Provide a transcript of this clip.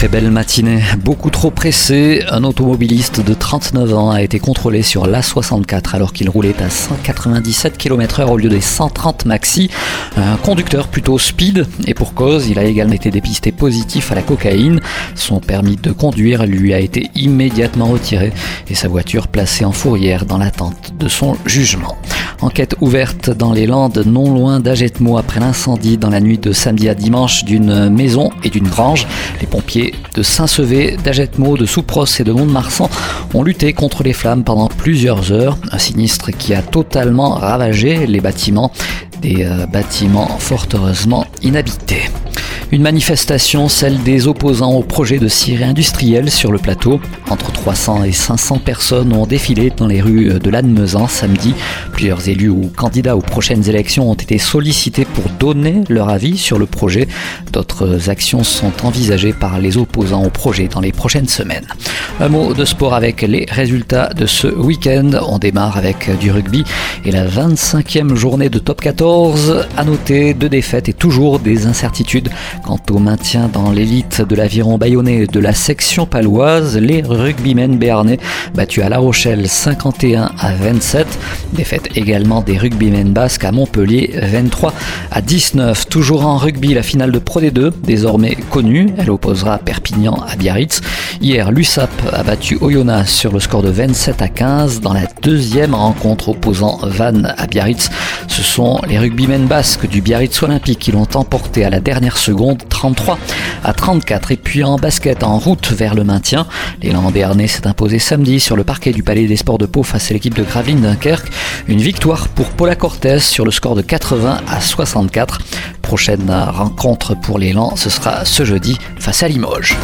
Très belle matinée, beaucoup trop pressé. Un automobiliste de 39 ans a été contrôlé sur l'A64 alors qu'il roulait à 197 km/h au lieu des 130 maxi. Un conducteur plutôt speed et pour cause, il a également été dépisté positif à la cocaïne. Son permis de conduire lui a été immédiatement retiré et sa voiture placée en fourrière dans l'attente de son jugement. Enquête ouverte dans les Landes, non loin d'Agetmo, après l'incendie dans la nuit de samedi à dimanche d'une maison et d'une grange. Les pompiers de Saint-Sevé, d'Agetmo, de Soupros et de Mont-de-Marsan ont lutté contre les flammes pendant plusieurs heures. Un sinistre qui a totalement ravagé les bâtiments, des euh, bâtiments fort heureusement inhabités. Une manifestation, celle des opposants au projet de scierie industrielle sur le plateau. Entre 300 et 500 personnes ont défilé dans les rues de Lannemezan samedi. Plusieurs élus ou candidats aux prochaines élections ont été sollicités pour donner leur avis sur le projet. D'autres actions sont envisagées par les opposants au projet dans les prochaines semaines. Un mot de sport avec les résultats de ce week-end. On démarre avec du rugby et la 25e journée de top 14. À noter deux défaites et toujours des incertitudes Quant au maintien dans l'élite de l'aviron bayonnais de la section paloise, les rugbymen béarnais battus à La Rochelle 51 à 27. Défaite également des rugbymen basques à Montpellier 23 à 19. Toujours en rugby, la finale de Pro D2, désormais connue. Elle opposera Perpignan à Biarritz. Hier, l'USAP a battu Oyonnax sur le score de 27 à 15 dans la deuxième rencontre opposant Vannes à Biarritz. Ce sont les rugbymen basques du Biarritz Olympique qui l'ont emporté à la dernière seconde 33 à 34. Et puis en basket, en route vers le maintien, l'élan béarnais s'est imposé samedi sur le parquet du Palais des Sports de Pau face à l'équipe de Gravelines Dunkerque. Une victoire pour Paula Cortez sur le score de 80 à 64. Prochaine rencontre pour l'élan, ce sera ce jeudi face à Limoges.